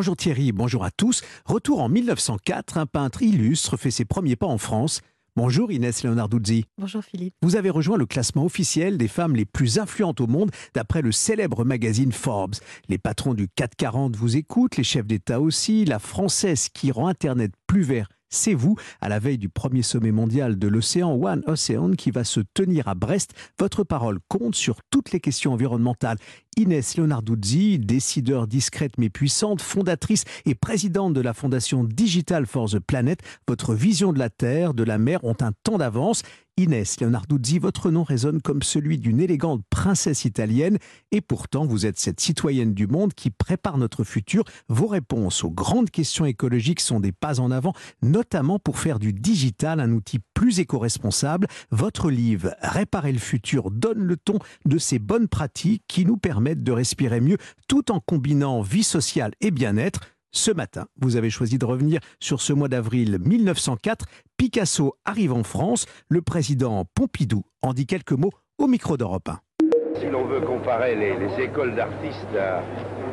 Bonjour Thierry, bonjour à tous. Retour en 1904, un peintre illustre fait ses premiers pas en France. Bonjour Inès Leonarduzzi. Bonjour Philippe. Vous avez rejoint le classement officiel des femmes les plus influentes au monde d'après le célèbre magazine Forbes. Les patrons du 440 vous écoutent, les chefs d'État aussi, la française qui rend Internet plus vert c'est vous, à la veille du premier sommet mondial de l'océan One Ocean qui va se tenir à Brest. Votre parole compte sur toutes les questions environnementales. Inès Leonarduzzi, décideur discrète mais puissante, fondatrice et présidente de la fondation Digital for the Planet, votre vision de la Terre, de la mer ont un temps d'avance. Inès Leonarduzzi, votre nom résonne comme celui d'une élégante princesse italienne et pourtant vous êtes cette citoyenne du monde qui prépare notre futur. Vos réponses aux grandes questions écologiques sont des pas en avant, notamment pour faire du digital un outil plus éco-responsable. Votre livre Réparer le futur donne le ton de ces bonnes pratiques qui nous permettent de respirer mieux tout en combinant vie sociale et bien-être. Ce matin, vous avez choisi de revenir sur ce mois d'avril 1904. Picasso arrive en France. Le président Pompidou en dit quelques mots au micro d'Europe 1. Si l'on veut comparer les, écoles d'artistes à,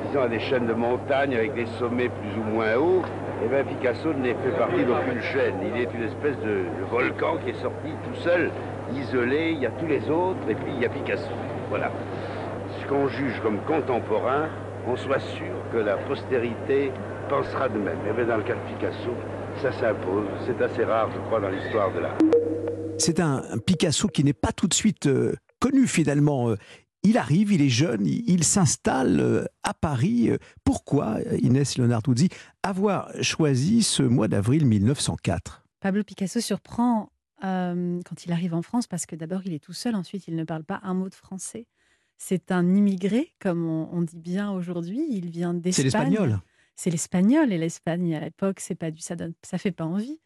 disons, à des chaînes de montagnes avec des sommets plus ou moins hauts, eh bien Picasso n'est fait partie d'aucune chaîne. Il est une espèce de, de volcan qui est sorti tout seul, isolé. Il y a tous les autres et puis il y a Picasso. Voilà. Ce qu'on juge comme contemporain, on soit sûr que la postérité pensera de même. Et bien dans le cas de Picasso, ça s'impose. C'est assez rare, je crois, dans l'histoire de l'art. C'est un, Picasso qui n'est pas tout de suite euh, connu finalement. Euh, il arrive, il est jeune, il, s'installe euh, à Paris. Pourquoi, Inès Leonarduzzi, avoir choisi ce mois d'avril 1904 Pablo Picasso surprend quand il arrive en France parce que d'abord il est tout seul, ensuite il ne parle pas un mot de français. C'est un immigré, comme on, dit bien aujourd'hui. Il vient d'Espagne. C'est l'espagnol. C'est l'espagnol et l'Espagne à l'époque, c'est pas du ça donne, ça fait pas envie.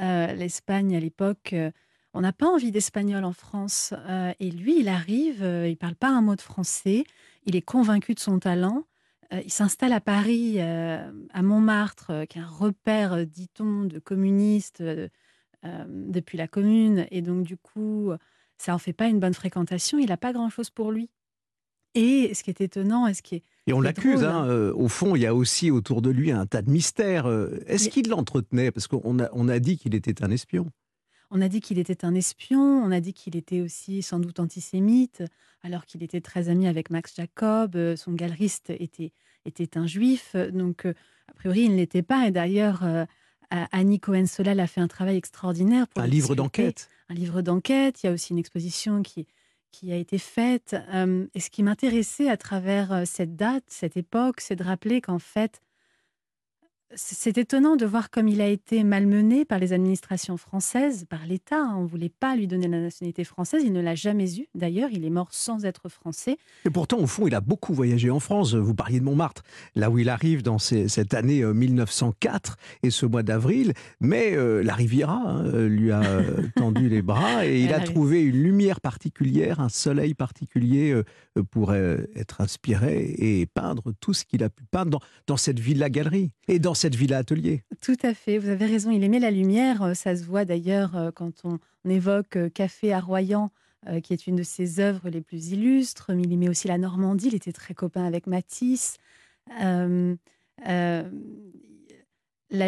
Euh, L'Espagne à l'époque, euh, on n'a pas envie d'espagnol en France. Euh, et lui, il arrive, il parle pas un mot de français. Il est convaincu de son talent. il s'installe à Paris, à Montmartre, qui est un repère, dit-on, de communistes depuis la Commune. Et donc du coup, ça en fait pas une bonne fréquentation. Il n'a pas grand-chose pour lui. Et ce qui est étonnant, et ce qui est et on l'accuse, hein, euh, au fond, il y a aussi autour de lui un tas de mystères. Euh, est-ce qu'il l'entretenait? Parce qu'on a, on a dit qu'il était un espion. On a dit qu'il était un espion, on a dit qu'il était aussi sans doute antisémite, alors qu'il était très ami avec Max Jacob, euh, son galeriste était, était un juif, donc a priori il ne l'était pas. Et d'ailleurs, Annie Cohen-Solal a fait un travail extraordinaire. Pour un livre d'enquête. Un livre d'enquête, il y a aussi une exposition qui, qui a été faite. et ce qui m'intéressait à travers cette date, cette époque, c'est de rappeler qu'en fait, c'est étonnant de voir comme il a été malmené par les administrations françaises, par l'État. Hein. On ne voulait pas lui donner la nationalité française. Il ne l'a jamais eu. D'ailleurs, il est mort sans être français. Et pourtant, au fond, il a beaucoup voyagé en France. Vous parliez de Montmartre, là où il arrive dans cette année 1904 euh, et ce mois d'avril. Mais euh, la Riviera hein, euh, lui a tendu les bras et il a trouvé une lumière particulière, un soleil particulier pour être inspiré et peindre tout ce qu'il a pu peindre dans, dans cette villa-galerie. Et dans cette villa atelier. Tout à fait, vous avez raison, il aimait la lumière, euh, ça se voit d'ailleurs euh, quand on, évoque euh, Café à Royan, qui est une de ses œuvres les plus illustres, mais il aimait aussi la Normandie, il était très copain avec Matisse. la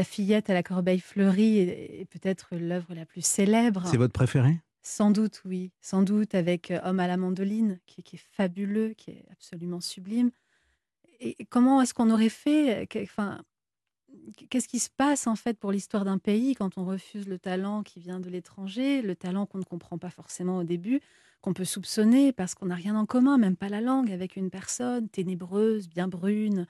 fillette à la corbeille fleurie est, peut-être l'œuvre la plus célèbre. C'est votre préféré? Sans doute, oui. Sans doute avec Homme à la mandoline, qui, qui est fabuleux, qui est absolument sublime. Et comment est-ce qu'on aurait fait enfin, qu'est-ce qui se passe en fait pour l'histoire d'un pays quand on refuse le talent qui vient de l'étranger, le talent qu'on ne comprend pas forcément au début, qu'on peut soupçonner parce qu'on n'a rien en commun, même pas la langue, avec une personne ténébreuse, bien brune,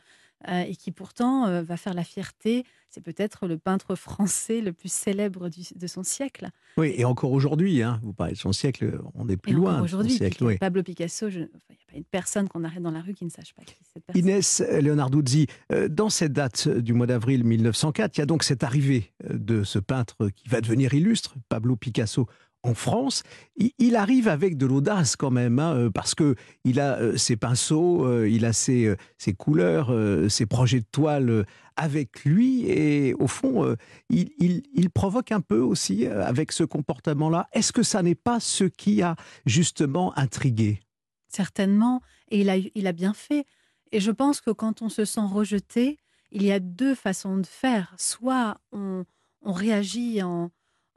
et qui pourtant euh, va faire la fierté. C'est peut-être le peintre français le plus célèbre de son siècle. Oui, et encore aujourd'hui, hein, vous parlez de son siècle, on est plus et loin. Aujourd'hui, Pablo Picasso, il n'y a pas une personne qu'on arrête dans la rue qui ne sache pas qui c'est. Inès Leonarduzzi, euh, dans cette date du mois d'avril 1904, il y a donc cette arrivée de ce peintre qui va devenir illustre, Pablo Picasso, en France, il arrive avec de l'audace quand même, hein, euh, parce que il a euh, ses pinceaux, euh, il a ses, ses couleurs, ses projets de toile avec lui, et au fond, il, il, provoque un peu aussi avec ce comportement-là. Est-ce que ça n'est pas ce qui a justement intrigué? Certainement, et il a, il a bien fait. Et je pense que quand on se sent rejeté, il y a deux façons de faire. Soit on, réagit en,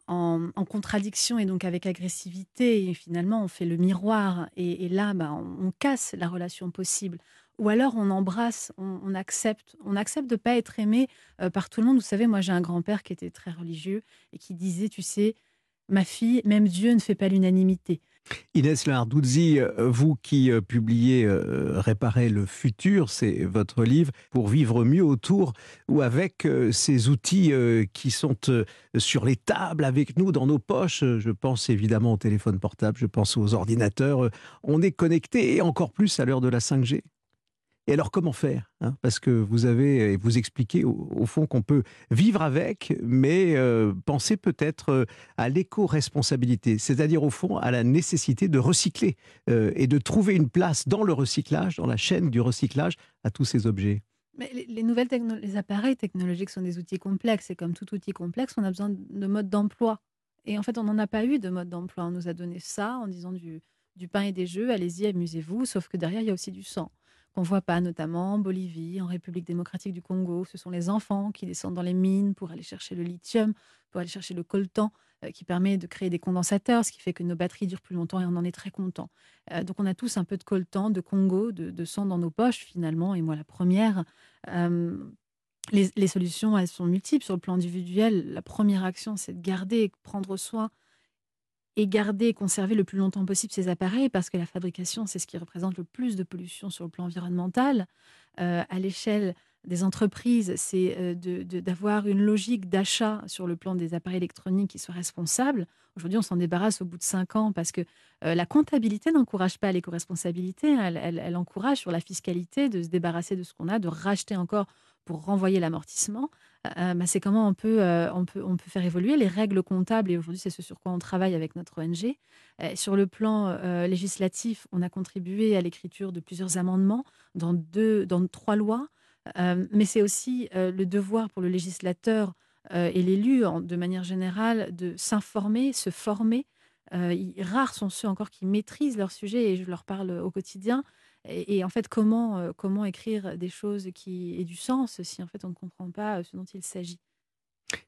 en, contradiction et donc avec agressivité, et finalement on fait le miroir, et, là bah, on, casse la relation possible. Ou alors on embrasse, on, accepte, on accepte de pas être aimé euh, par tout le monde. Vous savez, moi j'ai un grand-père qui était très religieux et qui disait, tu sais, ma fille, même Dieu ne fait pas l'unanimité. Inès Larduzzi, euh, vous qui euh, publiez euh, Réparer le futur, c'est votre livre, pour vivre mieux autour ou avec ces outils qui sont sur les tables avec nous, dans nos poches. Je pense évidemment au téléphone portable, je pense aux ordinateurs. On est connecté et encore plus à l'heure de la 5G. Et alors, comment faire hein? Parce que vous avez, vous expliquez au, fond qu'on peut vivre avec, mais euh, penser peut-être euh, à l'éco-responsabilité, c'est-à-dire au fond à la nécessité de recycler euh, et de trouver une place dans le recyclage, dans la chaîne du recyclage, à tous ces objets. Mais les, appareils technologiques sont des outils complexes, et comme tout outil complexe, on a besoin de mode d'emploi. Et en fait, on n'en a pas eu de mode d'emploi. On nous a donné ça en disant du pain et des jeux, allez-y, amusez-vous, sauf que derrière, il y a aussi du sang qu'on voit pas, notamment en Bolivie, en République démocratique du Congo. Ce sont les enfants qui descendent dans les mines pour aller chercher le lithium, pour aller chercher le coltan, euh, qui permet de créer des condensateurs, ce qui fait que nos batteries durent plus longtemps et on en est très content. Euh, donc on a tous un peu de coltan, de Congo, de, sang dans nos poches finalement. Et moi, la première. Euh, les, les, solutions, elles sont multiples sur le plan individuel. La première action, c'est de garder, prendre soin et garder et conserver le plus longtemps possible ces appareils parce que la fabrication, c'est ce qui représente le plus de pollution sur le plan environnemental. Euh, à l'échelle des entreprises, c'est euh, d'avoir une logique d'achat sur le plan des appareils électroniques qui soit responsable. Aujourd'hui, on s'en débarrasse au bout de cinq ans parce que euh, la comptabilité n'encourage pas l'éco-responsabilité. Elle, elle, encourage sur la fiscalité de se débarrasser de ce qu'on a, de racheter encore pour renvoyer l'amortissement. Euh, bah, c'est comment on peut, euh, on, peut, on peut faire évoluer les règles comptables. Et aujourd'hui, c'est ce sur quoi on travaille avec notre ONG. Euh, sur le plan législatif, on a contribué à l'écriture de plusieurs amendements dans, deux, dans trois lois. mais c'est aussi le devoir pour le législateur et l'élu, de manière générale, de s'informer, se former. rares sont ceux encore qui maîtrisent leur sujet, et je leur parle au quotidien. Et, en fait, comment, euh, comment écrire des choses qui aient du sens si en fait on ne comprend pas euh, ce dont il s'agit?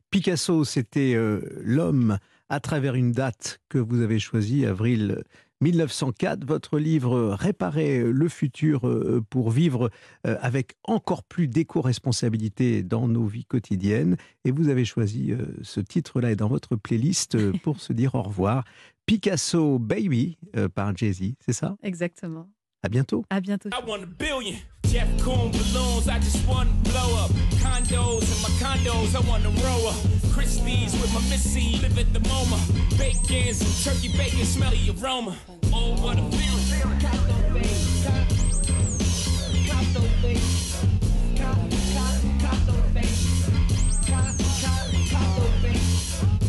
Picasso, c'était euh, l'homme à travers une date que vous avez choisie, avril 1904. Votre livre Réparer le futur pour vivre avec encore plus d'éco-responsabilité dans nos vies quotidiennes. Et vous avez choisi ce titre-là et dans votre playlist pour se dire au revoir. Picasso Baby par Jay-Z, c'est ça? Exactement. À bientôt. À bientôt. Jeff Coon balloons, I just want to blow up. Condos in my condos, I want to row up. Christie's with my missy, live at the MoMA. Bacons and turkey bacon, smell the aroma. Oh, what a feeling.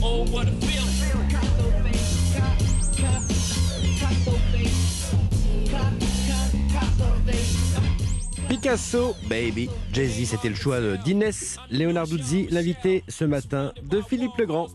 Oh, what a Picasso, baby. Jay-Z, c'était le choix d'Inès Leonarduzzi, l'invité ce matin de Philippe Legrand.